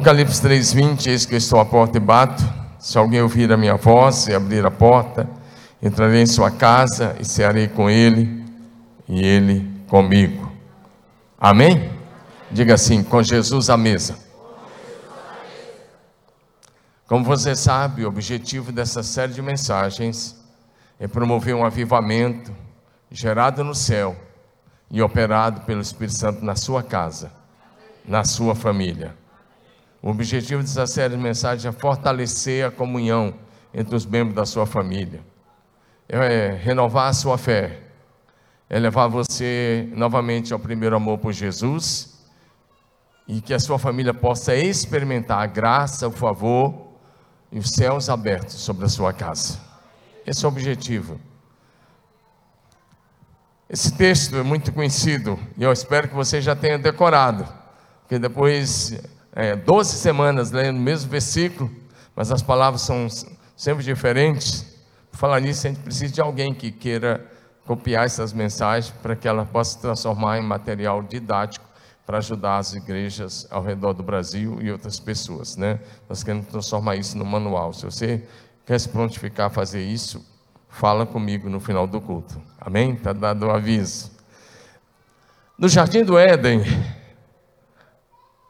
Apocalipse 3,20: Eis que eu estou à porta e bato. Se alguém ouvir a minha voz e abrir a porta, entrarei em sua casa e cearei com ele e ele comigo. Amém? Diga assim: com Jesus à mesa. Como você sabe, o objetivo dessa série de mensagens é promover um avivamento gerado no céu e operado pelo Espírito Santo na sua casa, na sua família. O objetivo dessa série de mensagens é fortalecer a comunhão entre os membros da sua família, é renovar a sua fé, é levar você novamente ao primeiro amor por Jesus e que a sua família possa experimentar a graça, o favor e os céus abertos sobre a sua casa. Esse é o objetivo. Esse texto é muito conhecido e eu espero que você já tenha decorado, porque depois é, 12 semanas lendo o mesmo versículo, mas as palavras são sempre diferentes. Por falar nisso, a gente precisa de alguém que queira copiar essas mensagens para que ela possa se transformar em material didático para ajudar as igrejas ao redor do Brasil e outras pessoas, né? Nós queremos transformar isso no manual. Se você quer se prontificar a fazer isso, fala comigo no final do culto. Amém? Está dado o aviso. No Jardim do Éden,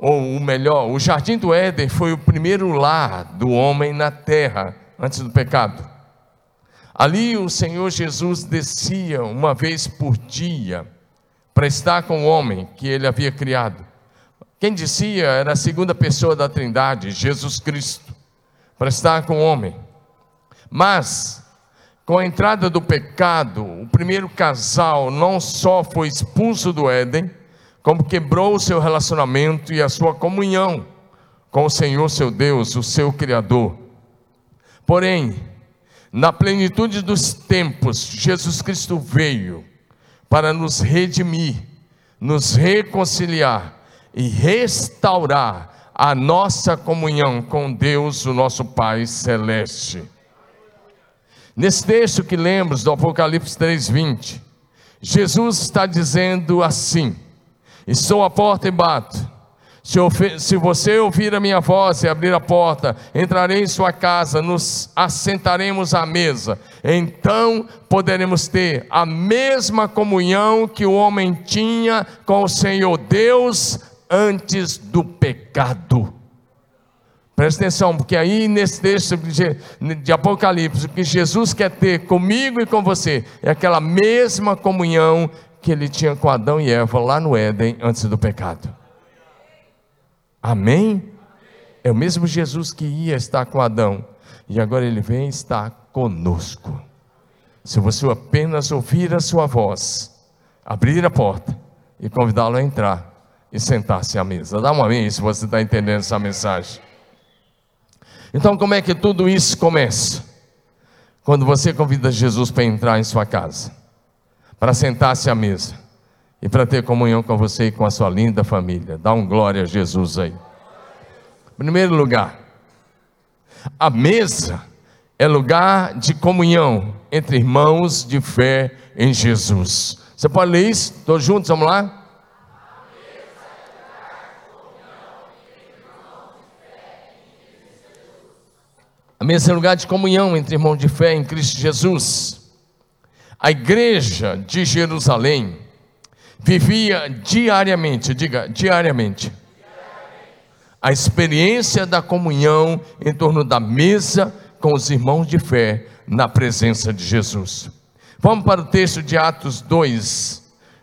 ou o melhor, o Jardim do Éden foi o primeiro lar do homem na terra antes do pecado. Ali o Senhor Jesus descia uma vez por dia para estar com o homem que ele havia criado. Quem descia era a segunda pessoa da Trindade, Jesus Cristo, para estar com o homem. Mas, com a entrada do pecado, o primeiro casal não só foi expulso do Éden, como quebrou o seu relacionamento e a sua comunhão com o Senhor seu Deus, o seu Criador. Porém, na plenitude dos tempos, Jesus Cristo veio para nos redimir, nos reconciliar e restaurar a nossa comunhão com Deus, o nosso Pai celeste. Nesse texto que lemos do Apocalipse 3:20, Jesus está dizendo assim: Estou à porta e bato. Se, se, você ouvir a minha voz e abrir a porta, entrarei em sua casa, nos assentaremos à mesa. Então poderemos ter a mesma comunhão que o homem tinha com o Senhor Deus antes do pecado. Presta atenção, porque aí nesse texto de, de Apocalipse, o que Jesus quer ter comigo e com você é aquela mesma comunhão que ele tinha com Adão e Eva lá no Éden antes do pecado. Amém? É o mesmo Jesus que ia estar com Adão e agora ele vem estar conosco. Se você apenas ouvir a sua voz, abrir a porta e convidá-lo a entrar e sentar-se à mesa. Dá um amém se você está entendendo essa mensagem. Então, como é que tudo isso começa? Quando você convida Jesus para entrar em sua casa para sentar-se à mesa e para ter comunhão com você e com a sua linda família. Dá um glória a Jesus aí. Primeiro lugar, a mesa é lugar de comunhão entre irmãos de fé em Jesus. Você pode ler isso? Todos juntos, vamos lá? A mesa é lugar de comunhão entre irmãos de fé em Cristo Jesus. A igreja de Jerusalém vivia diariamente, diga diariamente, a experiência da comunhão em torno da mesa com os irmãos de fé na presença de Jesus. Vamos para o texto de Atos 2,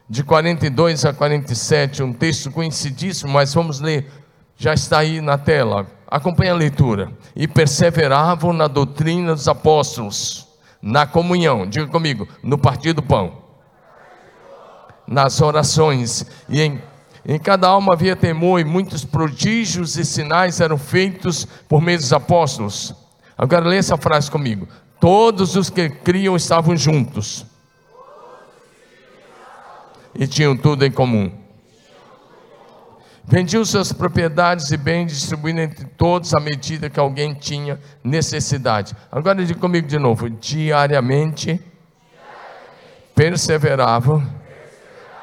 de 42 a 47, um texto conhecidíssimo, mas vamos ler, já está aí na tela. Acompanhe a leitura. E perseveravam na doutrina dos apóstolos na comunhão, diga comigo, no partir do pão, nas orações, e em, em cada alma havia temor, e muitos prodígios e sinais eram feitos por meio dos apóstolos. Agora lê essa frase comigo: todos os que criam estavam juntos e tinham tudo em comum. Vendiam suas propriedades e bens, distribuindo entre todos à medida que alguém tinha necessidade. Agora diga comigo de novo: diariamente, perseveravam,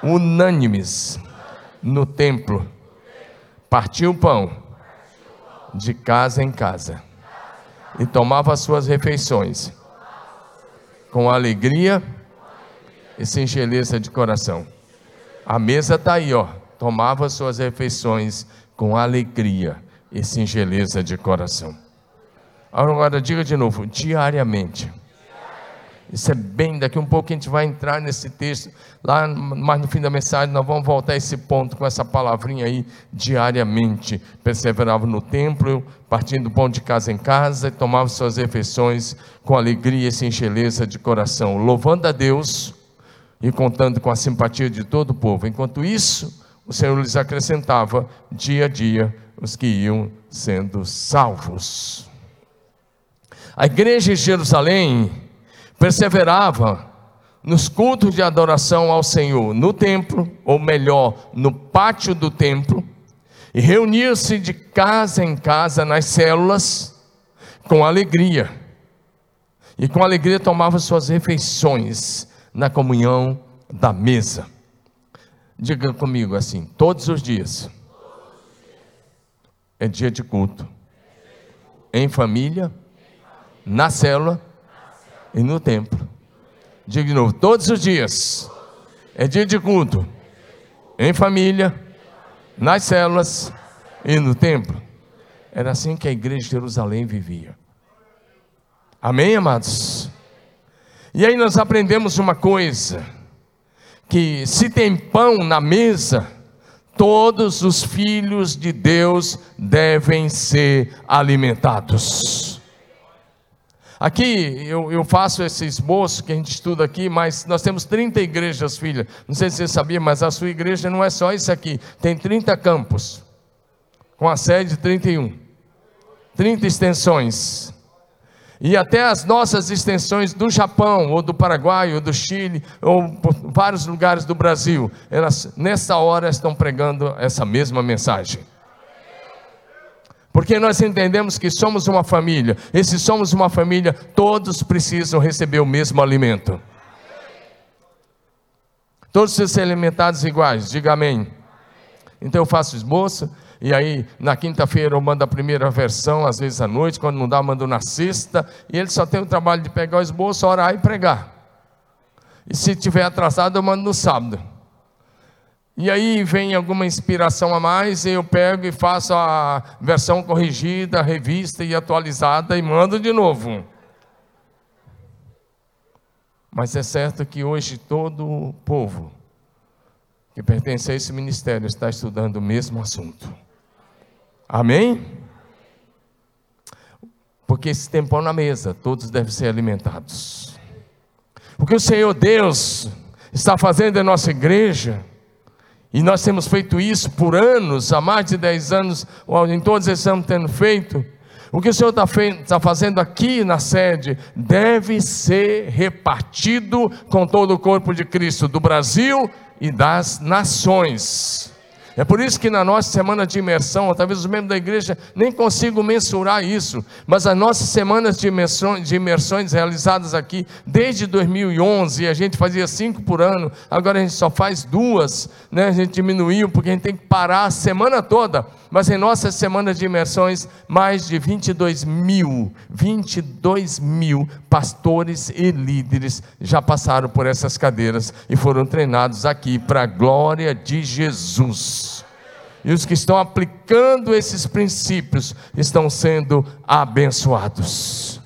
unânimes no templo, partiam o pão de casa em casa e tomava as suas refeições com alegria e singeleza de coração. A mesa está aí, ó. Tomava as suas refeições com alegria e singeleza de coração. Agora diga de novo, diariamente. Isso é bem, daqui um pouco a gente vai entrar nesse texto, lá mais no fim da mensagem, nós vamos voltar a esse ponto com essa palavrinha aí, diariamente. Perseverava no templo, partindo do pão de casa em casa, e tomava suas refeições com alegria e singeleza de coração, louvando a Deus e contando com a simpatia de todo o povo. Enquanto isso, o Senhor lhes acrescentava dia a dia os que iam sendo salvos. A igreja em Jerusalém perseverava nos cultos de adoração ao Senhor no templo, ou melhor, no pátio do templo, e reunia-se de casa em casa nas células com alegria. E com alegria tomava suas refeições na comunhão da mesa. Diga comigo assim: todos os dias é dia de culto, em família na célula e no templo. Diga de novo: todos os dias é dia de culto, em família, nas células e no templo. Era assim que a igreja de Jerusalém vivia. Amém, amados? E aí nós aprendemos uma coisa: que se tem pão na mesa, todos os filhos de Deus devem ser alimentados. Aqui eu, eu, faço esse esboço que a gente estuda aqui, mas nós temos 30 igrejas, filha. Não sei se você sabia, mas a sua igreja não é só isso aqui. Tem 30 campos, com a sede 31. 30 extensões. E até as nossas extensões do Japão, ou do Paraguai, ou do Chile, ou vários lugares do Brasil, elas nessa hora estão pregando essa mesma mensagem. Porque nós entendemos que somos uma família. E se somos uma família, todos precisam receber o mesmo alimento. Todos ser alimentados iguais. Diga amém. Então eu faço esboço. E aí, na quinta-feira eu mando a primeira versão, às vezes à noite, quando não dá, mando na sexta. E ele só tem o trabalho de pegar o esboço, orar e pregar. E se tiver atrasado, eu mando no sábado. E aí vem alguma inspiração a mais, e eu pego e faço a versão corrigida, revista e atualizada e mando de novo. Mas é certo que hoje todo o povo que pertence a esse ministério está estudando o mesmo assunto. Amém? Porque esse tempão na mesa, todos devem ser alimentados. O que o Senhor Deus está fazendo em nossa igreja, e nós temos feito isso por anos, há mais de 10 anos, em todos esses anos tendo feito. O que o Senhor está tá fazendo aqui na sede deve ser repartido com todo o corpo de Cristo, do Brasil e das nações. É por isso que na nossa semana de imersão, talvez os membros da igreja nem consigam mensurar isso, mas as nossas semanas de imersões, de imersões realizadas aqui desde 2011, a gente fazia cinco por ano, agora a gente só faz duas, né? a gente diminuiu porque a gente tem que parar a semana toda, mas em nossas semanas de imersões, mais de 22 mil, 22 mil pastores e líderes já passaram por essas cadeiras e foram treinados aqui para a glória de Jesus. E os que estão aplicando esses princípios estão sendo abençoados.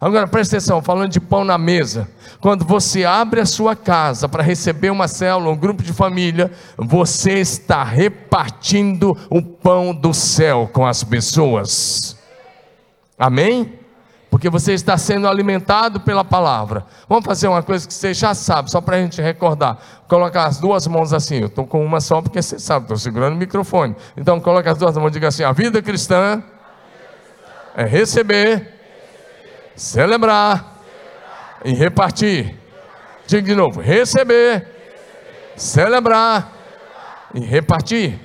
Agora presta atenção, falando de pão na mesa. Quando você abre a sua casa para receber uma célula, um grupo de família, você está repartindo o pão do céu com as pessoas. Amém? Porque você está sendo alimentado pela palavra. Vamos fazer uma coisa que você já sabe, só para a gente recordar. Colocar as duas mãos assim. Eu estou com uma só porque você sabe, estou segurando o microfone. Então coloca as duas mãos e diga assim: a vida cristã é receber, celebrar e repartir. Diga de novo: receber, celebrar e repartir.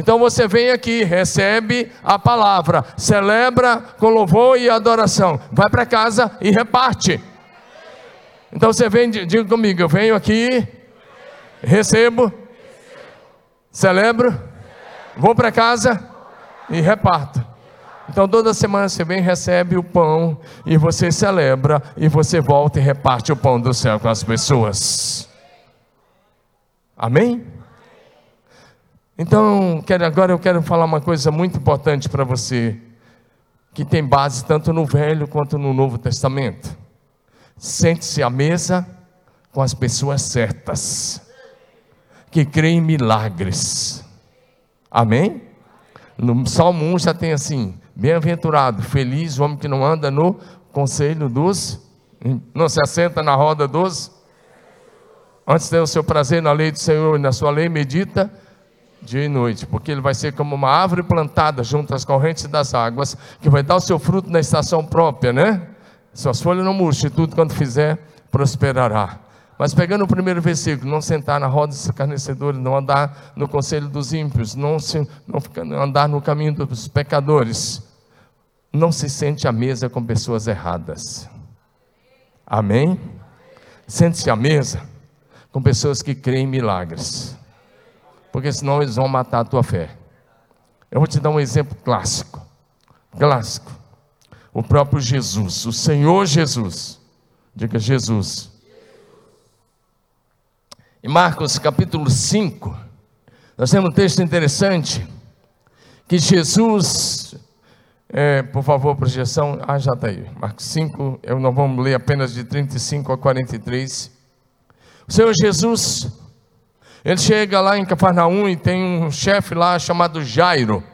Então você vem aqui, recebe a palavra, celebra com louvor e adoração, vai para casa e reparte. Então você vem, diga comigo, eu venho aqui, recebo, celebro, vou para casa e reparto. Então toda semana você vem, recebe o pão e você celebra e você volta e reparte o pão do céu com as pessoas. Amém? Então, quero, agora eu quero falar uma coisa muito importante para você, que tem base tanto no Velho quanto no Novo Testamento. Sente-se à mesa com as pessoas certas, que creem em milagres. Amém? No Salmo 1 já tem assim: bem-aventurado, feliz o homem que não anda no conselho dos, não se assenta na roda dos. Antes tem o seu prazer na lei do Senhor e na sua lei medita dia e noite, porque ele vai ser como uma árvore plantada junto às correntes das águas, que vai dar o seu fruto na estação própria, né? Suas folhas não murchem, tudo quando fizer prosperará. Mas pegando o primeiro versículo, não sentar na roda dos escarnecedores, não andar no conselho dos ímpios, não, se, não andar no caminho dos pecadores, não se sente à mesa com pessoas erradas. Amém? Sente-se à mesa com pessoas que creem em milagres, porque senão eles vão matar a tua fé. Eu vou te dar um exemplo clássico. Clássico. O próprio Jesus, o Senhor Jesus. Diga Jesus em Marcos capítulo 5, nós temos um texto interessante, que Jesus, é, por favor, projeção, ah, já está aí, Marcos 5, eu não vamos ler apenas de 35 a 43. O Senhor Jesus, ele chega lá em Cafarnaum e tem um chefe lá chamado Jairo.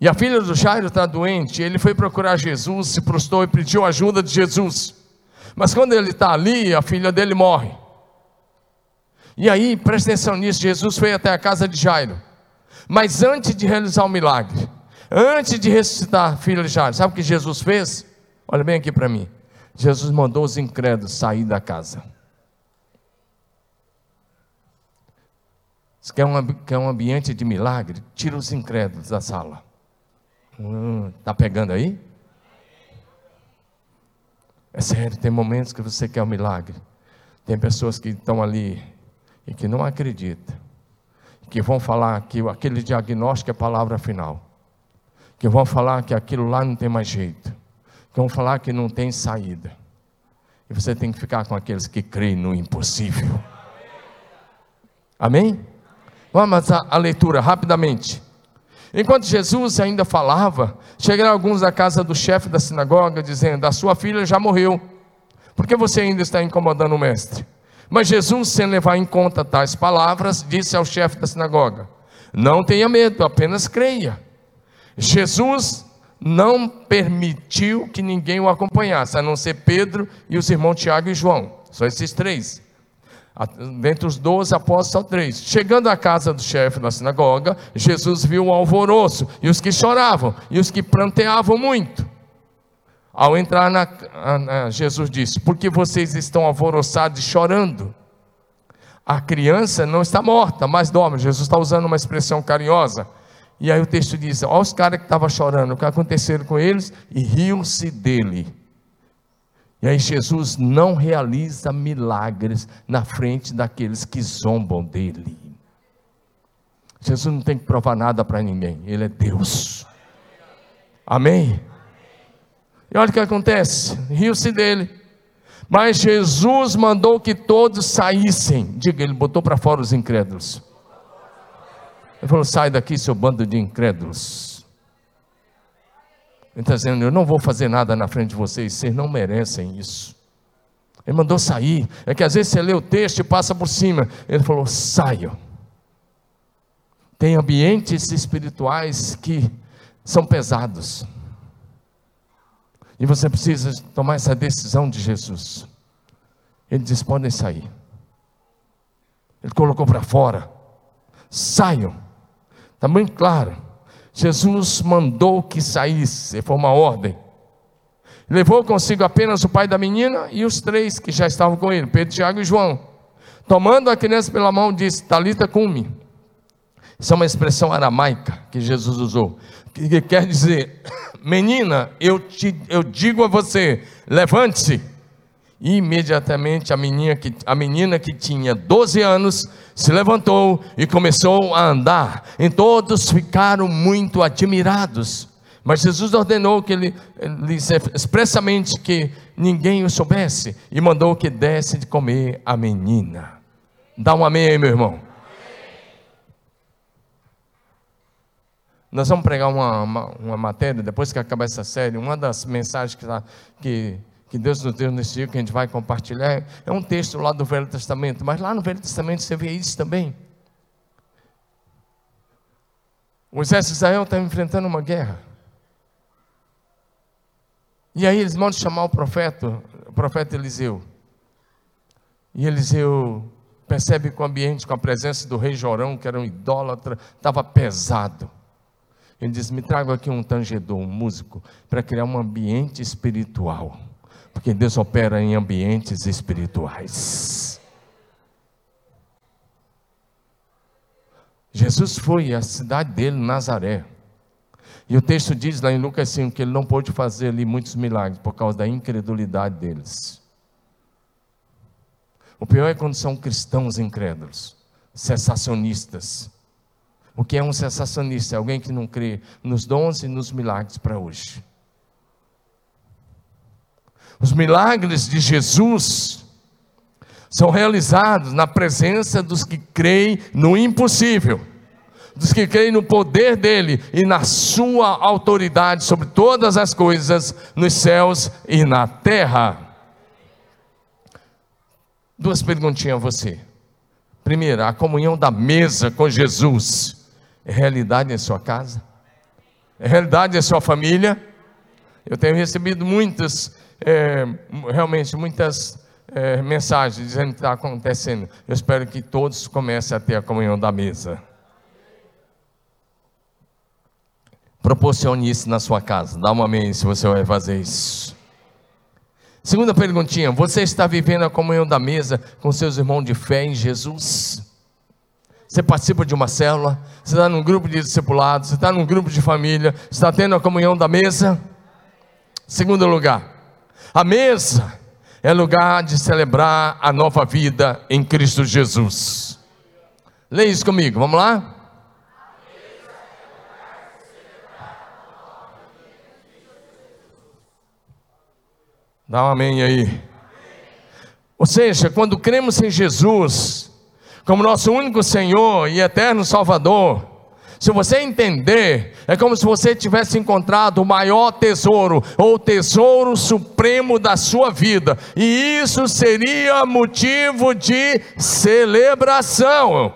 E a filha do Jairo está doente, ele foi procurar Jesus, se prostrou e pediu ajuda de Jesus. Mas quando ele está ali, a filha dele morre. E aí, presta atenção nisso: Jesus foi até a casa de Jairo. Mas antes de realizar o milagre, antes de ressuscitar a filha de Jairo, sabe o que Jesus fez? Olha bem aqui para mim. Jesus mandou os incrédulos sair da casa. Você quer um, quer um ambiente de milagre? Tira os incrédulos da sala. Hum, tá pegando aí? É sério, tem momentos que você quer um milagre. Tem pessoas que estão ali e que não acredita, que vão falar que aquele diagnóstico é a palavra final, que vão falar que aquilo lá não tem mais jeito, que vão falar que não tem saída. E você tem que ficar com aqueles que creem no impossível. Amém? Vamos à leitura rapidamente. Enquanto Jesus ainda falava, chegaram alguns da casa do chefe da sinagoga, dizendo: A sua filha já morreu, por que você ainda está incomodando o mestre? Mas Jesus, sem levar em conta tais palavras, disse ao chefe da sinagoga: Não tenha medo, apenas creia. Jesus não permitiu que ninguém o acompanhasse, a não ser Pedro e os irmãos Tiago e João, só esses três. Dentre os doze apóstolos, só três. Chegando à casa do chefe da sinagoga, Jesus viu o alvoroço, e os que choravam, e os que planteavam muito. Ao entrar na, na, Jesus disse: Por que vocês estão alvoroçados e chorando? A criança não está morta, mas dorme. Jesus está usando uma expressão carinhosa. E aí o texto diz: Olha os caras que estavam chorando, o que aconteceu com eles? E riam-se dele. E Jesus não realiza milagres na frente daqueles que zombam dele. Jesus não tem que provar nada para ninguém, ele é Deus. Amém? E olha o que acontece: riu-se dele. Mas Jesus mandou que todos saíssem. Diga, ele botou para fora os incrédulos. Ele falou: sai daqui, seu bando de incrédulos. Ele está dizendo: eu não vou fazer nada na frente de vocês, vocês não merecem isso. Ele mandou sair. É que às vezes você lê o texto e passa por cima. Ele falou: saiam. Tem ambientes espirituais que são pesados. E você precisa tomar essa decisão de Jesus. Ele diz: podem sair. Ele colocou para fora. Saiam. Está muito claro. Jesus mandou que saísse, foi uma ordem. Levou consigo apenas o pai da menina e os três que já estavam com ele, Pedro, Tiago e João. Tomando a criança pela mão, disse: Talita cumi. Isso é uma expressão aramaica que Jesus usou, que quer dizer: Menina, eu, te, eu digo a você: levante-se. Imediatamente a menina, que, a menina que tinha 12 anos se levantou e começou a andar. E todos ficaram muito admirados. Mas Jesus ordenou que ele, ele expressamente que ninguém o soubesse e mandou que desse de comer a menina. Dá um amém aí, meu irmão. Nós vamos pregar uma, uma, uma, matéria, depois que acabar essa série, uma das mensagens que, que, que Deus nos deu nesse dia, que a gente vai compartilhar, é um texto lá do Velho Testamento, mas lá no Velho Testamento você vê isso também. O exército de Israel está enfrentando uma guerra. E aí eles mandam chamar o profeta, o profeta Eliseu. E Eliseu percebe que o ambiente, com a presença do rei Jorão, que era um idólatra, estava pesado. Ele diz: Me traga aqui um tangedor, um músico, para criar um ambiente espiritual. Porque Deus opera em ambientes espirituais. Jesus foi à cidade dele, Nazaré. E o texto diz lá em Lucas 5 que ele não pôde fazer ali muitos milagres por causa da incredulidade deles. O pior é quando são cristãos incrédulos, sensacionistas. O que é um sensacionista? É alguém que não crê nos dons e nos milagres para hoje. Os milagres de Jesus são realizados na presença dos que creem no impossível, dos que creem no poder dele e na sua autoridade sobre todas as coisas nos céus e na terra. Duas perguntinhas a você. Primeira, a comunhão da mesa com Jesus é realidade em sua casa? É realidade em sua família? Eu tenho recebido muitas, é, realmente muitas é, mensagens dizendo que está acontecendo. Eu espero que todos comecem a ter a comunhão da mesa. Proporcione isso na sua casa. Dá uma amém se você vai fazer isso. Segunda perguntinha: você está vivendo a comunhão da mesa com seus irmãos de fé em Jesus? Você participa de uma célula, você está num grupo de discipulado, você está num grupo de família, você está tendo a comunhão da mesa? Segundo lugar, a mesa é lugar de celebrar a nova vida em Cristo Jesus. Leia isso comigo, vamos lá? Dá um amém aí. Ou seja, quando cremos em Jesus como nosso único Senhor e eterno Salvador, se você entender, é como se você tivesse encontrado o maior tesouro, ou o tesouro supremo da sua vida, e isso seria motivo de celebração.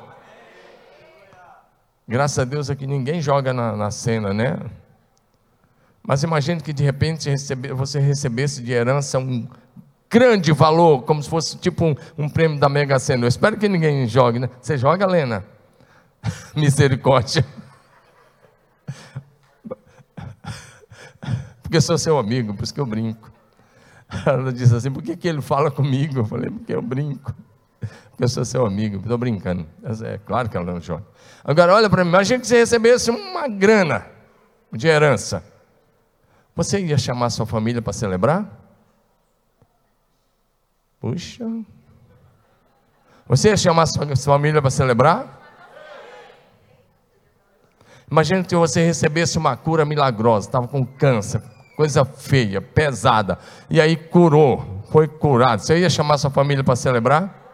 Graças a Deus aqui ninguém joga na, na cena, né? Mas imagine que de repente você recebesse de herança um grande valor, como se fosse tipo um, um prêmio da Mega Sena. Eu espero que ninguém jogue, né? Você joga, Lena? Misericórdia. Porque sou seu amigo, por isso que eu brinco. Ela disse assim: por que, que ele fala comigo? Eu falei: porque eu brinco. Porque eu sou seu amigo, estou brincando. É claro que ela não joga. Agora, olha para mim: imagina que você recebesse uma grana de herança. Você ia chamar sua família para celebrar? Puxa. Você ia chamar sua família para celebrar? Imagina que você recebesse uma cura milagrosa, estava com câncer, coisa feia, pesada, e aí curou, foi curado. Você ia chamar sua família para celebrar?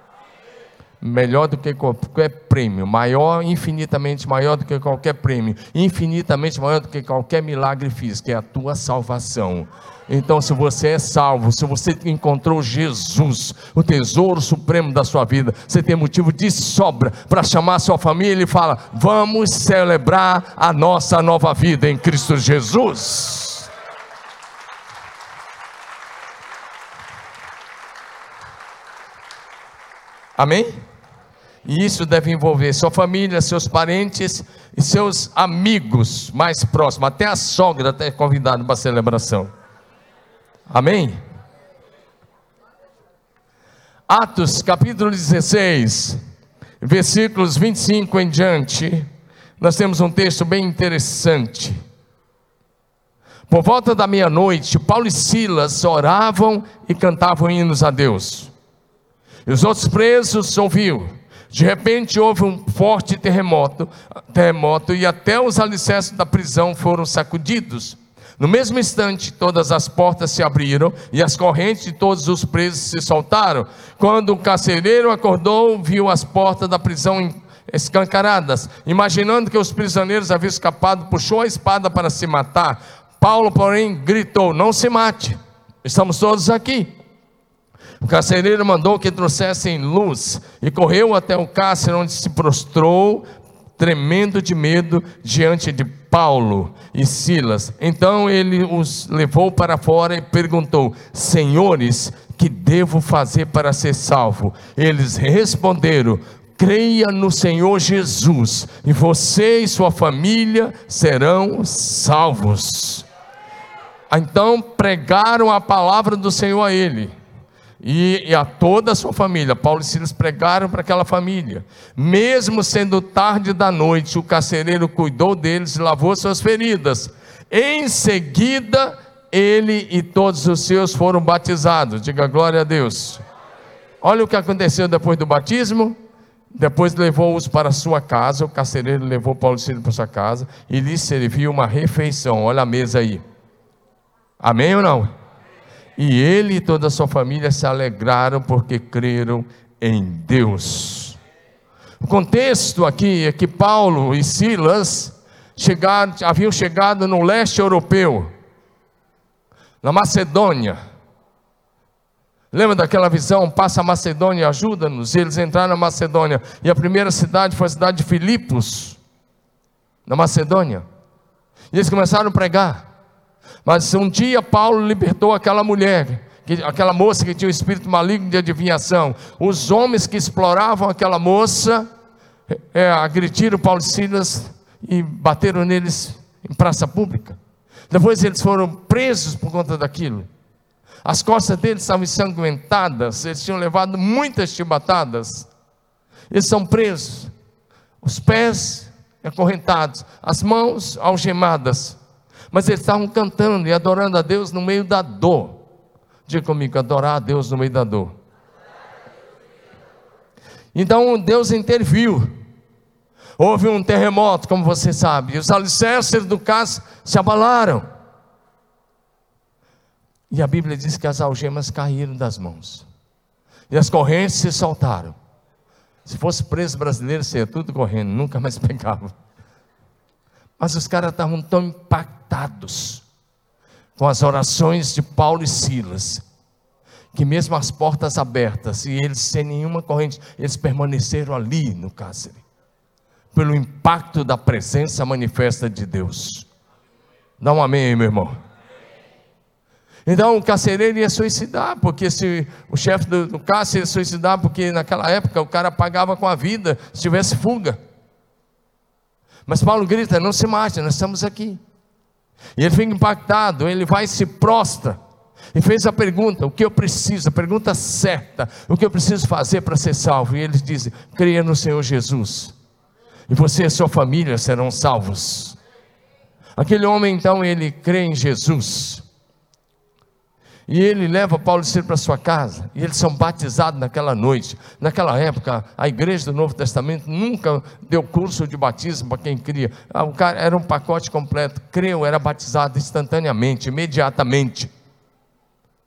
Melhor do que qualquer prêmio, maior, infinitamente maior do que qualquer prêmio, infinitamente maior do que qualquer milagre físico, é a tua salvação. Então, se você é salvo, se você encontrou Jesus, o tesouro supremo da sua vida, você tem motivo de sobra para chamar a sua família e fala: vamos celebrar a nossa nova vida em Cristo Jesus. Amém? E isso deve envolver sua família, seus parentes e seus amigos mais próximos, até a sogra até convidado para a celebração. Amém? Atos capítulo 16, versículos 25 em diante, nós temos um texto bem interessante. Por volta da meia-noite, Paulo e Silas oravam e cantavam hinos a Deus. Os outros presos ouviam. De repente houve um forte terremoto, terremoto e até os alicerces da prisão foram sacudidos. No mesmo instante, todas as portas se abriram e as correntes de todos os presos se soltaram. Quando o carcereiro acordou, viu as portas da prisão escancaradas. Imaginando que os prisioneiros haviam escapado, puxou a espada para se matar. Paulo, porém, gritou: Não se mate, estamos todos aqui. O carcereiro mandou que trouxessem luz e correu até o cárcere, onde se prostrou, tremendo de medo, diante de Paulo e Silas. Então ele os levou para fora e perguntou: Senhores, que devo fazer para ser salvo? Eles responderam: Creia no Senhor Jesus, e você e sua família serão salvos. Então pregaram a palavra do Senhor a ele e, e, a toda a sua família. Paulo e Silas pregaram para aquela família. Mesmo sendo tarde da noite, o carcereiro cuidou deles e lavou suas feridas. Em seguida, ele e todos os seus foram batizados. Diga glória a Deus. Olha o que aconteceu depois do batismo. Depois levou-os para sua casa. O carcereiro levou Paulo e Silas para sua casa e lhes serviu uma refeição. Olha a mesa aí. Amém ou não? E ele e toda a sua família se alegraram porque creram em Deus. O contexto aqui é que Paulo e Silas chegaram, haviam chegado no leste europeu, na Macedônia. Lembra daquela visão? Passa a Macedônia, ajuda-nos. Eles entraram na Macedônia. E a primeira cidade foi a cidade de Filipos, na Macedônia. E eles começaram a pregar. Mas um dia Paulo libertou aquela mulher, aquela moça que tinha o um espírito maligno de adivinhação. Os homens que exploravam aquela moça é, agrediram Paulo e Silas e bateram neles em praça pública. Depois eles foram presos por conta daquilo. As costas deles estavam ensanguentadas, eles tinham levado muitas chibatadas. Eles são presos, os pés acorrentados, as mãos algemadas. Mas eles estavam cantando e adorando a Deus no meio da dor. Diga comigo, adorar a Deus no meio da dor. Então Deus interviu. Houve um terremoto, como você sabe, e os alicerces do caso se abalaram. E a Bíblia diz que as algemas caíram das mãos. E as correntes se soltaram. Se fosse preso brasileiro, seria tudo correndo, nunca mais pegava. Mas os caras estavam tão impactados com as orações de Paulo e Silas, que mesmo as portas abertas e eles sem nenhuma corrente, eles permaneceram ali no cárcere, pelo impacto da presença manifesta de Deus. Dá um amém aí, meu irmão. Então o carcereiro ia suicidar, porque se o chefe do, do cárcere ia suicidar, porque naquela época o cara pagava com a vida se tivesse fuga. Mas Paulo grita: não se mate, nós estamos aqui. E ele fica impactado, ele vai e se prostra. E fez a pergunta: o que eu preciso? A pergunta certa: o que eu preciso fazer para ser salvo? E eles dizem: creia no Senhor Jesus. E você e sua família serão salvos. Aquele homem então, ele crê em Jesus. E ele leva Paulo e Silas para sua casa, e eles são batizados naquela noite. Naquela época, a igreja do Novo Testamento nunca deu curso de batismo para quem cria. Ah, o cara era um pacote completo. Creu, era batizado instantaneamente, imediatamente.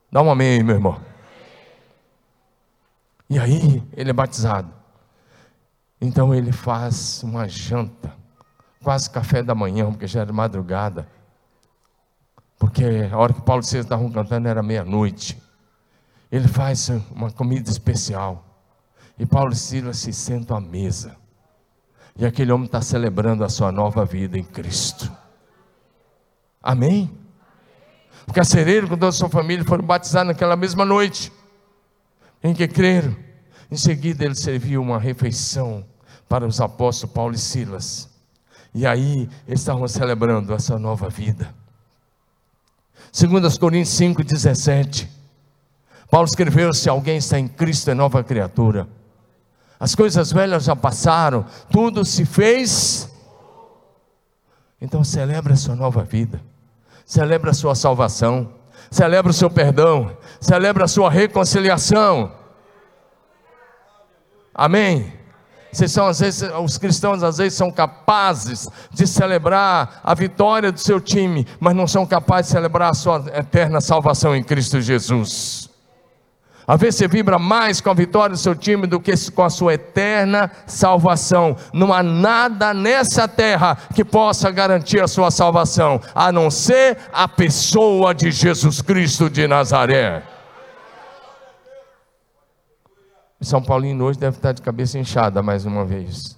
Dá um amém aí, meu irmão. E aí, ele é batizado. Então ele faz uma janta, quase café da manhã, porque já era madrugada porque a hora que Paulo e Silas estavam cantando era meia-noite. Ele faz uma comida especial. E Paulo e Silas se sentam à mesa. E aquele homem está celebrando a sua nova vida em Cristo. Amém? O carcereiro com toda a sua família foram batizados naquela mesma noite. Em que creram. Em seguida ele serviu uma refeição para os apóstolos Paulo e Silas. E aí eles estavam celebrando essa nova vida. 2 Coríntios 5, 17. Paulo escreveu: Se alguém está em Cristo, é nova criatura. As coisas velhas já passaram, tudo se fez. Então celebre a sua nova vida. celebra a sua salvação, celebra o seu perdão, celebra a sua reconciliação. Amém? Vocês são, às vezes, os cristãos às vezes são capazes de celebrar a vitória do seu time, mas não são capazes de celebrar a sua eterna salvação em Cristo Jesus. Às vezes você vibra mais com a vitória do seu time do que com a sua eterna salvação. Não há nada nessa terra que possa garantir a sua salvação, a não ser a pessoa de Jesus Cristo de Nazaré. São Paulino hoje deve estar de cabeça inchada mais uma vez.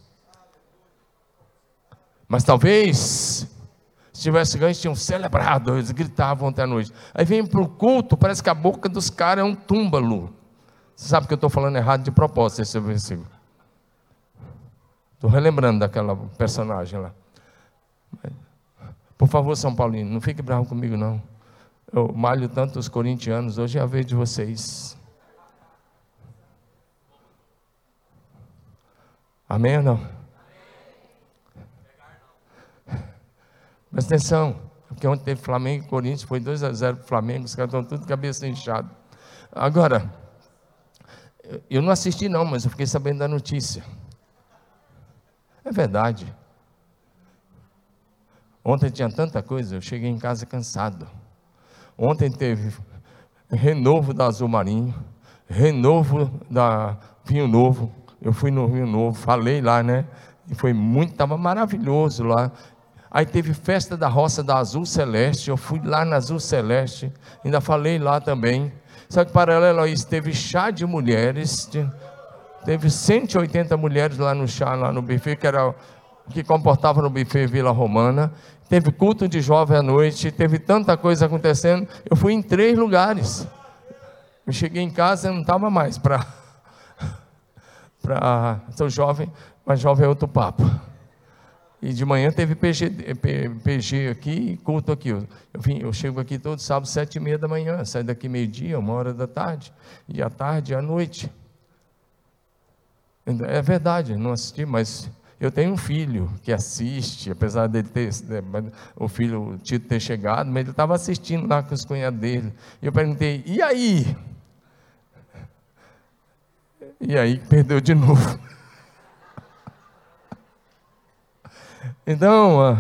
Mas talvez, se tivesse ganho, tinham celebrado, eles gritavam ontem à noite. Aí vem para o culto, parece que a boca dos caras é um túmbalo. Você sabe que eu estou falando errado de propósito esse versículo. Estou relembrando daquela personagem lá. Por favor, São Paulino, não fique bravo comigo, não. Eu malho tanto os corintianos, hoje é a vez de vocês. Amém ou não? Presta atenção, porque ontem teve Flamengo e Corinthians, foi 2 a 0 para o Flamengo, os caras estão tudo cabeça inchada. Agora, eu não assisti não, mas eu fiquei sabendo da notícia. É verdade. Ontem tinha tanta coisa, eu cheguei em casa cansado. Ontem teve renovo da Azul Marinho, renovo da Vinho Novo, eu fui no Rio Novo, falei lá, né? E foi muito, estava maravilhoso lá. Aí teve festa da roça da Azul Celeste, eu fui lá na Azul Celeste, ainda falei lá também. Só que paralelo a isso, teve chá de mulheres, teve 180 mulheres lá no chá, lá no buffet, que era que comportava no buffet Vila Romana. Teve culto de jovem à noite, teve tanta coisa acontecendo. Eu fui em três lugares. Eu cheguei em casa e não estava mais para para sou jovem, mas jovem é outro papo. E de manhã teve PG, PG aqui culto aqui. Eu, vim, eu chego aqui todo sábado, sete e meia da manhã, saio daqui meio-dia, uma hora da tarde, e à tarde, à noite. É verdade, não assisti, mas eu tenho um filho que assiste, apesar dele ter, né, o filho, o Tito ter chegado, mas ele estava assistindo lá com os cunhados dele. E eu perguntei, e aí? E aí perdeu de novo. Então,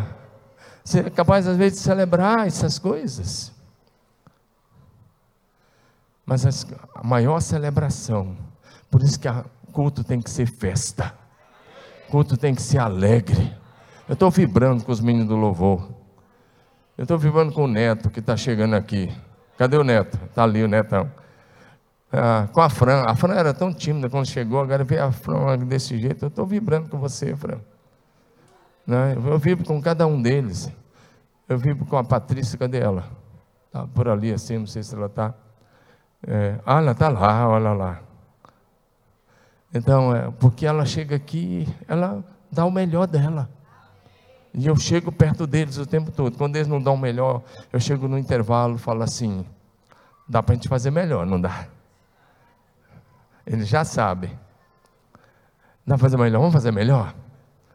você é capaz às vezes de celebrar essas coisas. Mas a maior celebração, por isso que o culto tem que ser festa. Culto tem que ser alegre. Eu estou vibrando com os meninos do louvor. Eu estou vibrando com o neto que está chegando aqui. Cadê o neto? Está ali o netão ah, com a Fran. A Fran era tão tímida quando chegou, agora vê a Fran desse jeito. Eu estou vibrando com você, Fran. Né? Eu vibro com cada um deles. Eu vibro com a Patrícia, cadê ela? Está por ali assim, não sei se ela está. É, ah, ela está lá, olha lá. Então, é, porque ela chega aqui, ela dá o melhor dela. E eu chego perto deles o tempo todo. Quando eles não dão o melhor, eu chego no intervalo e falo assim: dá para a gente fazer melhor, não dá? Ele já sabe. Dá fazer melhor? Vamos fazer melhor?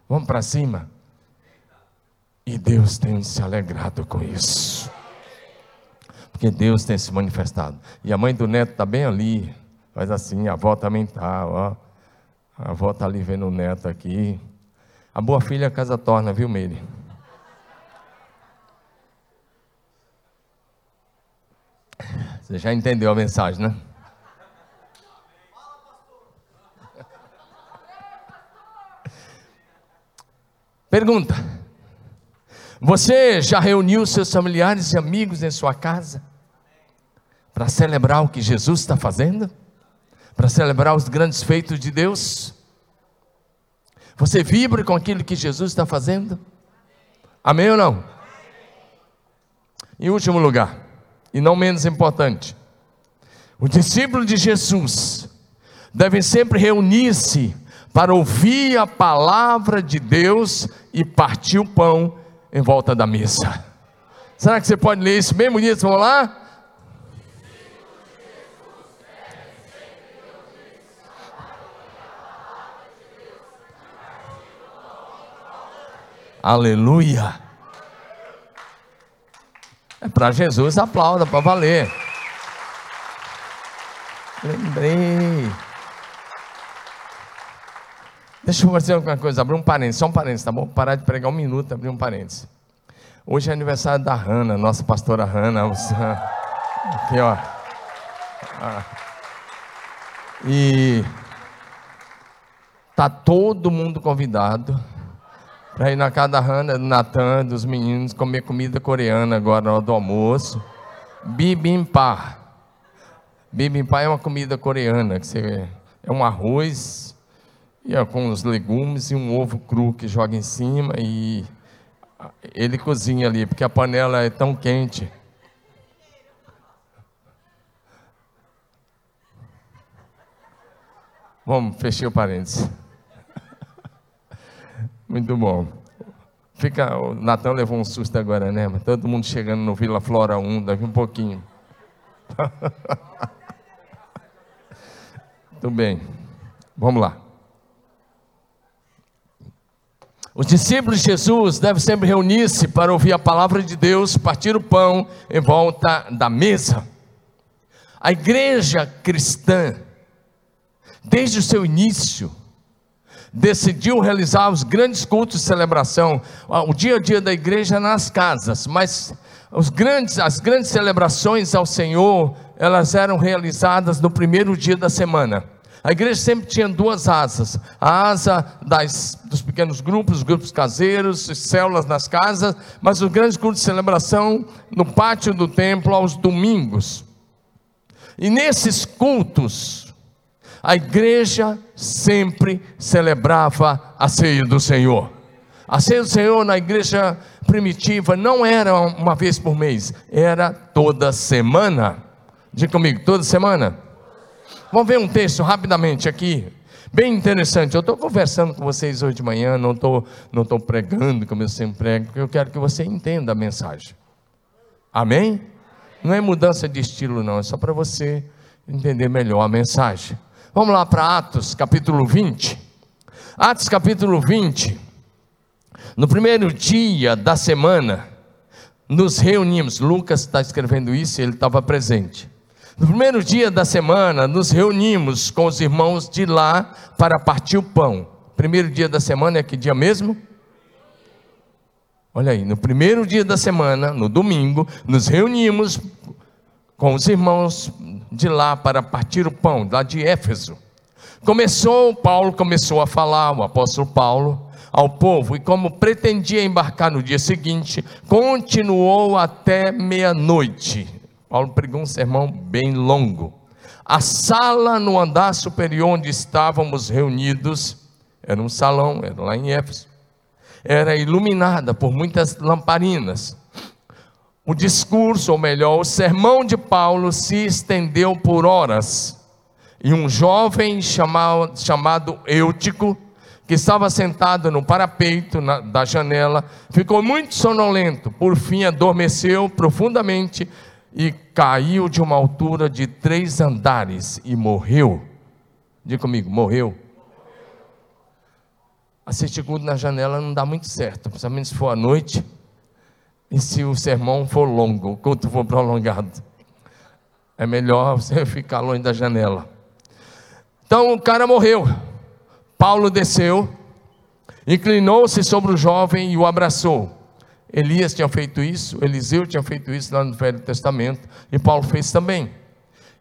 Vamos para cima? E Deus tem se alegrado com isso. Porque Deus tem se manifestado. E a mãe do neto está bem ali. Faz assim, a avó também está, ó. A avó está ali vendo o neto aqui. A boa filha a casa torna, viu, Meire? Você já entendeu a mensagem, né? Pergunta: Você já reuniu seus familiares e amigos em sua casa para celebrar o que Jesus está fazendo? Para celebrar os grandes feitos de Deus? Você vibra com aquilo que Jesus está fazendo? Amém ou não? Em último lugar, e não menos importante, o discípulo de Jesus deve sempre reunir-se para ouvir a palavra de Deus e partir o pão em volta da mesa. Será que você pode ler isso bem bonito? Vamos lá? Aleluia. É para Jesus, aplauda para valer. Lembrei. Deixa eu fazer uma coisa, abrir um parênteses, só um parênteses, tá bom? Parar de pregar um minuto, abrir um parênteses. Hoje é aniversário da Hanna, nossa pastora Hanna. Aqui, ó. Ah. E tá todo mundo convidado para ir na casa da Hanna, do Natan, dos meninos, comer comida coreana agora na hora do almoço. Bibimbap. Bibimbap é uma comida coreana, que você, é um arroz e os legumes e um ovo cru que joga em cima e ele cozinha ali, porque a panela é tão quente. Vamos, fechei o parênteses. Muito bom. Fica, o Natan levou um susto agora, né? Mas todo mundo chegando no Vila Flora 1, daqui um pouquinho. Muito bem. Vamos lá. Os discípulos de Jesus devem sempre reunir-se para ouvir a palavra de Deus, partir o pão em volta da mesa. A igreja cristã, desde o seu início, decidiu realizar os grandes cultos de celebração, o dia a dia da igreja nas casas, mas grandes, as grandes celebrações ao Senhor, elas eram realizadas no primeiro dia da semana. A igreja sempre tinha duas asas: a asa das, dos pequenos grupos, grupos caseiros, células nas casas, mas os grandes cultos de celebração no pátio do templo aos domingos. E nesses cultos, a igreja sempre celebrava a ceia do Senhor. A ceia do Senhor na igreja primitiva não era uma vez por mês, era toda semana. Diga comigo, toda semana? Vamos ver um texto rapidamente aqui, bem interessante. Eu estou conversando com vocês hoje de manhã, não estou não tô pregando como eu sempre prego, porque eu quero que você entenda a mensagem. Amém? Não é mudança de estilo, não, é só para você entender melhor a mensagem. Vamos lá para Atos capítulo 20. Atos capítulo 20. No primeiro dia da semana, nos reunimos. Lucas está escrevendo isso, ele estava presente. No primeiro dia da semana, nos reunimos com os irmãos de lá para partir o pão. Primeiro dia da semana é que dia mesmo? Olha aí, no primeiro dia da semana, no domingo, nos reunimos com os irmãos de lá para partir o pão, lá de Éfeso. Começou, Paulo começou a falar, o apóstolo Paulo, ao povo, e como pretendia embarcar no dia seguinte, continuou até meia-noite. Paulo pregou um sermão bem longo. A sala no andar superior onde estávamos reunidos, era um salão, era lá em Éfeso, era iluminada por muitas lamparinas. O discurso, ou melhor, o sermão de Paulo se estendeu por horas. E um jovem chamado, Eutico, que estava sentado no parapeito na, da janela, ficou muito sonolento, por fim adormeceu profundamente e caiu de uma altura de três andares e morreu. Diga comigo, morreu. Assistir culto na janela não dá muito certo, principalmente se for à noite e se o sermão for longo, o culto for prolongado. É melhor você ficar longe da janela. Então o cara morreu. Paulo desceu, inclinou-se sobre o jovem e o abraçou. Elias tinha feito isso, Eliseu tinha feito isso lá no Velho Testamento, e Paulo fez também.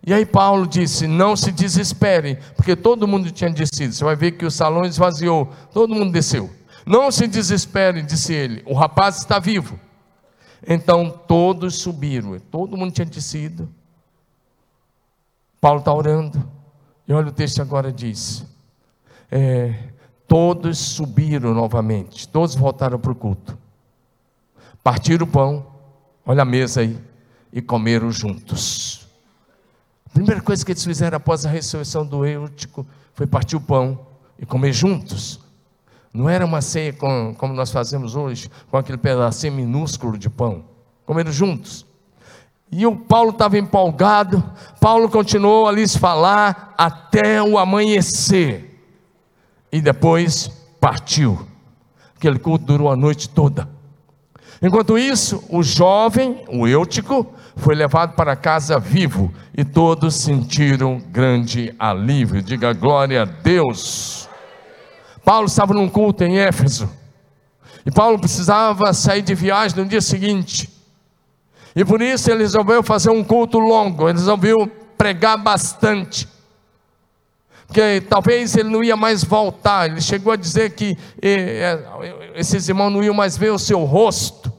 E aí Paulo disse: Não se desespere, porque todo mundo tinha descido. Você vai ver que o salão esvaziou, todo mundo desceu. Não se desespere, disse ele, o rapaz está vivo. Então todos subiram, todo mundo tinha descido. Paulo está orando, e olha o texto agora diz: é, Todos subiram novamente, todos voltaram para o culto partiram o pão, olha a mesa aí, e comeram juntos. A primeira coisa que eles fizeram após a ressurreição do Eutico foi partir o pão e comer juntos. Não era uma ceia com, como nós fazemos hoje, com aquele pedacinho minúsculo de pão. Comeram juntos. E o Paulo estava empolgado, Paulo continuou a lhes falar até o amanhecer. E depois partiu. Aquele culto durou a noite toda. Enquanto isso, o jovem, o Eutico, foi levado para casa vivo e todos sentiram grande alívio. Diga glória a Deus. Paulo estava num culto em Éfeso e Paulo precisava sair de viagem no dia seguinte. E por isso ele resolveu fazer um culto longo, ele resolveu pregar bastante. Porque talvez ele não ia mais voltar. Ele chegou a dizer que eh, eh, esses irmãos não iam mais ver o seu rosto.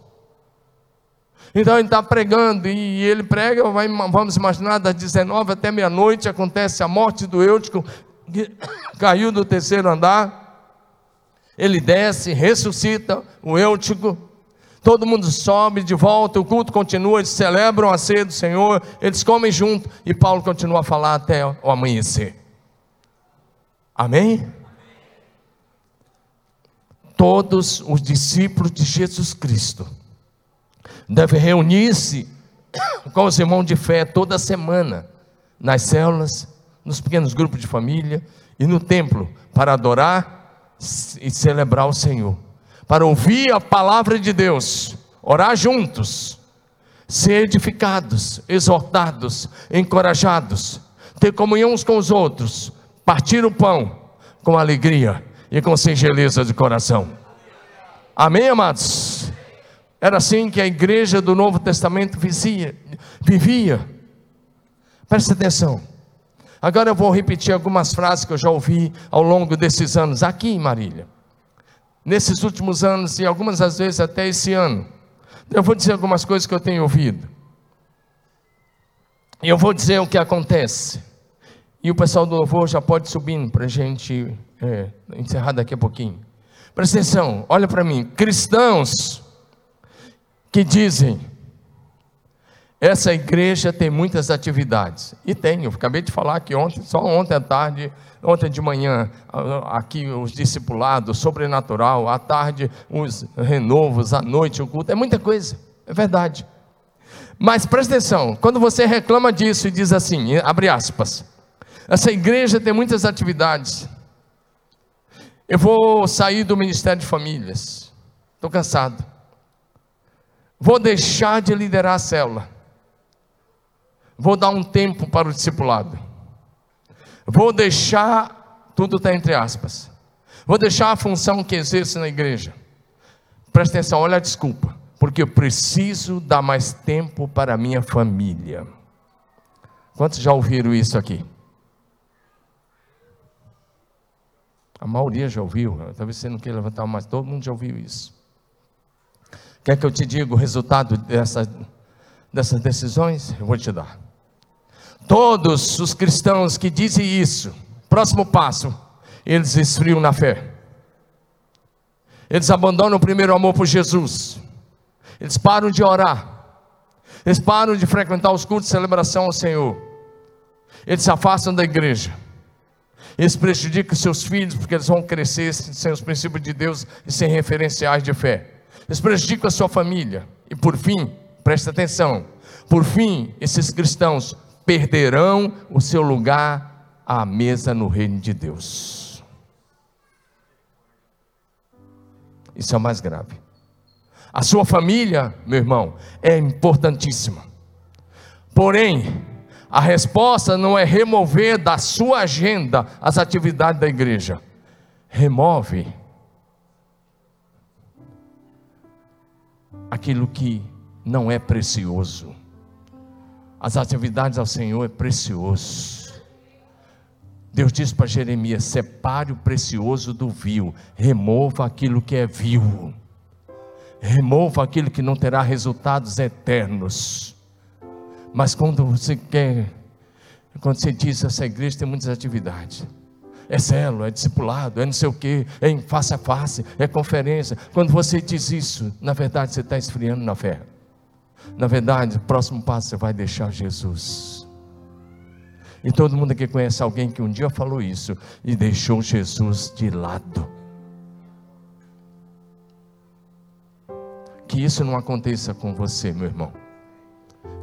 Então ele está pregando e ele prega, vamos imaginar, das 19 até meia-noite acontece a morte do Eutico, que caiu do terceiro andar. Ele desce, ressuscita o Eutico, todo mundo sobe de volta, o culto continua, eles celebram a ceia do Senhor, eles comem junto e Paulo continua a falar até o amanhecer. Amém? Todos os discípulos de Jesus Cristo devem reunir-se com os irmãos de fé toda semana, nas células, nos pequenos grupos de família e no templo, para adorar e celebrar o Senhor, para ouvir a palavra de Deus, orar juntos, ser edificados, exortados, encorajados, ter comunhão uns com os outros, partir o pão com alegria e com singeleza de coração. Amém, amados? Era assim que a igreja do Novo Testamento vivia. vivia. Preste atenção. Agora eu vou repetir algumas frases que eu já ouvi ao longo desses anos aqui em Marília. Nesses últimos anos e algumas das vezes até esse ano. Eu vou dizer algumas coisas que eu tenho ouvido. E eu vou dizer o que acontece. E o pessoal do louvor já pode subir para a gente é, encerrar daqui a pouquinho. Presta atenção, olha para mim. Cristãos que dizem, essa igreja tem muitas atividades. E tem, eu acabei de falar que ontem, só ontem à tarde, ontem de manhã, aqui os discipulados, sobrenatural, à tarde os renovos, à noite o culto, é muita coisa, é verdade. Mas presta atenção, quando você reclama disso e diz assim, abre aspas, essa igreja tem muitas atividades. Eu vou sair do Ministério de Famílias. Estou cansado. Vou deixar de liderar a célula. Vou dar um tempo para o discipulado. Vou deixar, tudo está entre aspas. Vou deixar a função que exerço na igreja. Presta atenção, olha a desculpa. Porque eu preciso dar mais tempo para a minha família. Quantos já ouviram isso aqui? A maioria já ouviu, talvez você não queira levantar mas todo mundo já ouviu isso. Quer que eu te diga o resultado dessa, dessas decisões? Eu vou te dar. Todos os cristãos que dizem isso, próximo passo, eles esfriam na fé. Eles abandonam o primeiro amor por Jesus. Eles param de orar. Eles param de frequentar os cultos de celebração ao Senhor. Eles se afastam da igreja. Isso prejudica os seus filhos, porque eles vão crescer sem os princípios de Deus e sem referenciais de fé. Isso prejudica a sua família. E por fim, presta atenção: por fim, esses cristãos perderão o seu lugar à mesa no reino de Deus. Isso é o mais grave. A sua família, meu irmão, é importantíssima. Porém, a resposta não é remover da sua agenda as atividades da igreja. Remove aquilo que não é precioso. As atividades ao Senhor é precioso. Deus diz para Jeremias: separe o precioso do vil, remova aquilo que é vil, remova aquilo que não terá resultados eternos. Mas quando você quer, quando você diz essa igreja tem muitas atividades. É célula, é discipulado, é não sei o que, é em face a face, é conferência. Quando você diz isso, na verdade você está esfriando na fé. Na verdade, o próximo passo você vai deixar Jesus. E todo mundo aqui conhece alguém que um dia falou isso e deixou Jesus de lado. Que isso não aconteça com você, meu irmão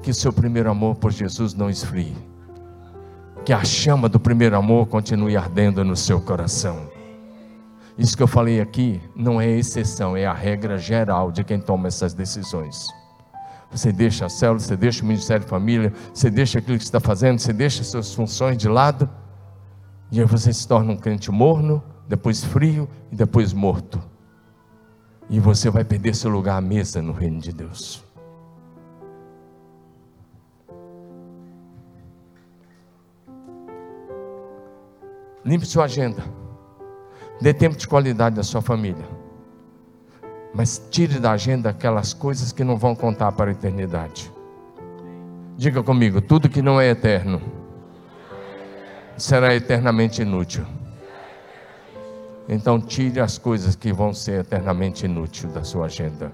que o seu primeiro amor por Jesus não esfrie. Que a chama do primeiro amor continue ardendo no seu coração. Isso que eu falei aqui não é exceção, é a regra geral de quem toma essas decisões. Você deixa a célula, você deixa o Ministério de Família, você deixa aquilo que está fazendo, você deixa suas funções de lado, e aí você se torna um crente morno, depois frio e depois morto. E você vai perder seu lugar à mesa no reino de Deus. Limpe sua agenda. Dê tempo de qualidade à sua família. Mas tire da agenda aquelas coisas que não vão contar para a eternidade. Diga comigo: tudo que não é eterno será eternamente inútil. Então, tire as coisas que vão ser eternamente inúteis da sua agenda.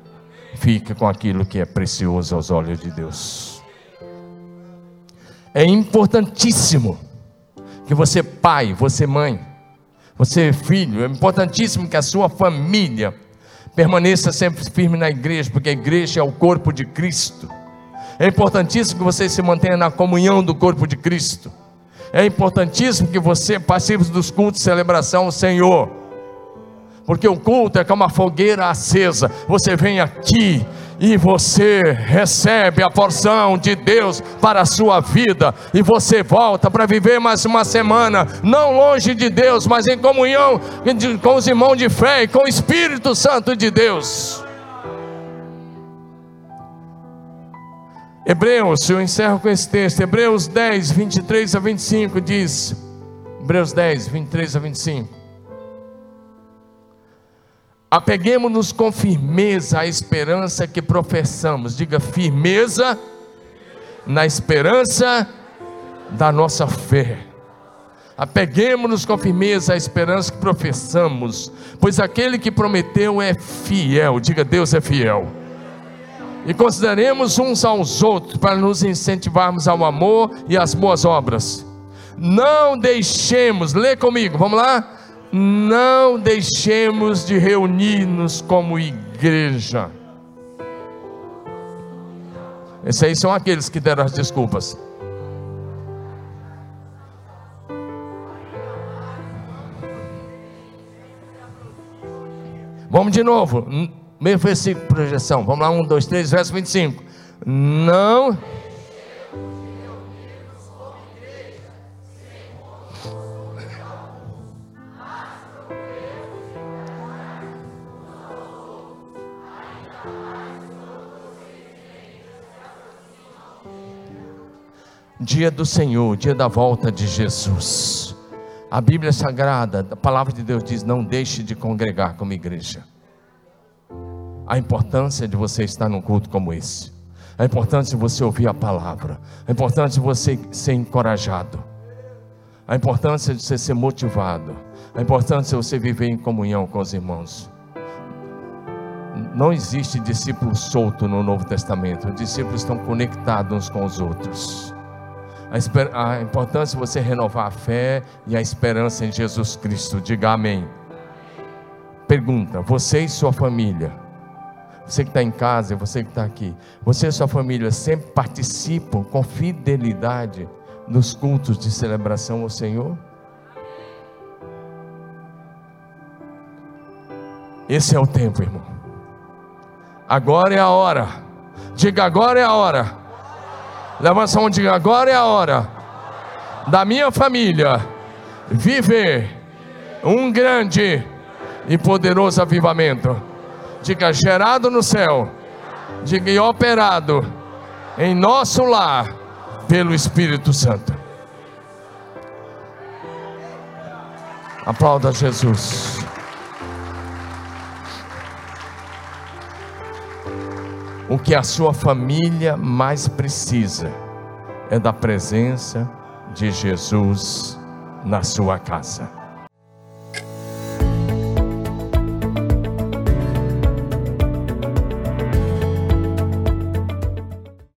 Fique com aquilo que é precioso aos olhos de Deus. É importantíssimo que você, pai, você, mãe, você, filho, é importantíssimo que a sua família permaneça sempre firme na igreja, porque a igreja é o corpo de Cristo. É importantíssimo que você se mantenha na comunhão do corpo de Cristo. É importantíssimo que você participe dos cultos de celebração ao Senhor. Porque o culto é como uma fogueira acesa. Você vem aqui e você recebe a porção de Deus para a sua vida, e você volta para viver mais uma semana, não longe de Deus, mas em comunhão com os irmãos de fé e com o Espírito Santo de Deus. Hebreus, eu encerro com esse texto, Hebreus 10, 23 a 25 diz, Hebreus 10, 23 a 25. Apeguemos-nos com firmeza à esperança que professamos. Diga firmeza na esperança da nossa fé. Apeguemos-nos com firmeza à esperança que professamos, pois aquele que prometeu é fiel. Diga, Deus é fiel. E consideremos uns aos outros para nos incentivarmos ao amor e às boas obras. Não deixemos, lê comigo, vamos lá? Não deixemos de reunir-nos como igreja. Esses aí são aqueles que deram as desculpas. Vamos de novo. Meio versículo, projeção. Vamos lá, um, dois, três, verso 25. Não dia do Senhor, dia da volta de Jesus. A Bíblia Sagrada, a palavra de Deus diz: não deixe de congregar como igreja. A importância de você estar num culto como esse, a importância de você ouvir a palavra, a importância de você ser encorajado, a importância de você ser motivado, a importância de você viver em comunhão com os irmãos. Não existe discípulo solto no Novo Testamento, os discípulos estão conectados uns com os outros a, importância de você renovar a fé e a esperança em Jesus Cristo. Diga amém. Pergunta: você e sua família, você que está em casa, você que está aqui, você e sua família sempre participam com fidelidade nos cultos de celebração ao Senhor? Esse é o tempo, irmão. Agora é a hora. Diga agora é a hora Levanta a mão e diga: agora é a hora da minha família viver um grande e poderoso avivamento. Diga: gerado no céu, diga: e operado em nosso lar pelo Espírito Santo. Aplauda Jesus. O que a sua família mais precisa é da presença de Jesus na sua casa.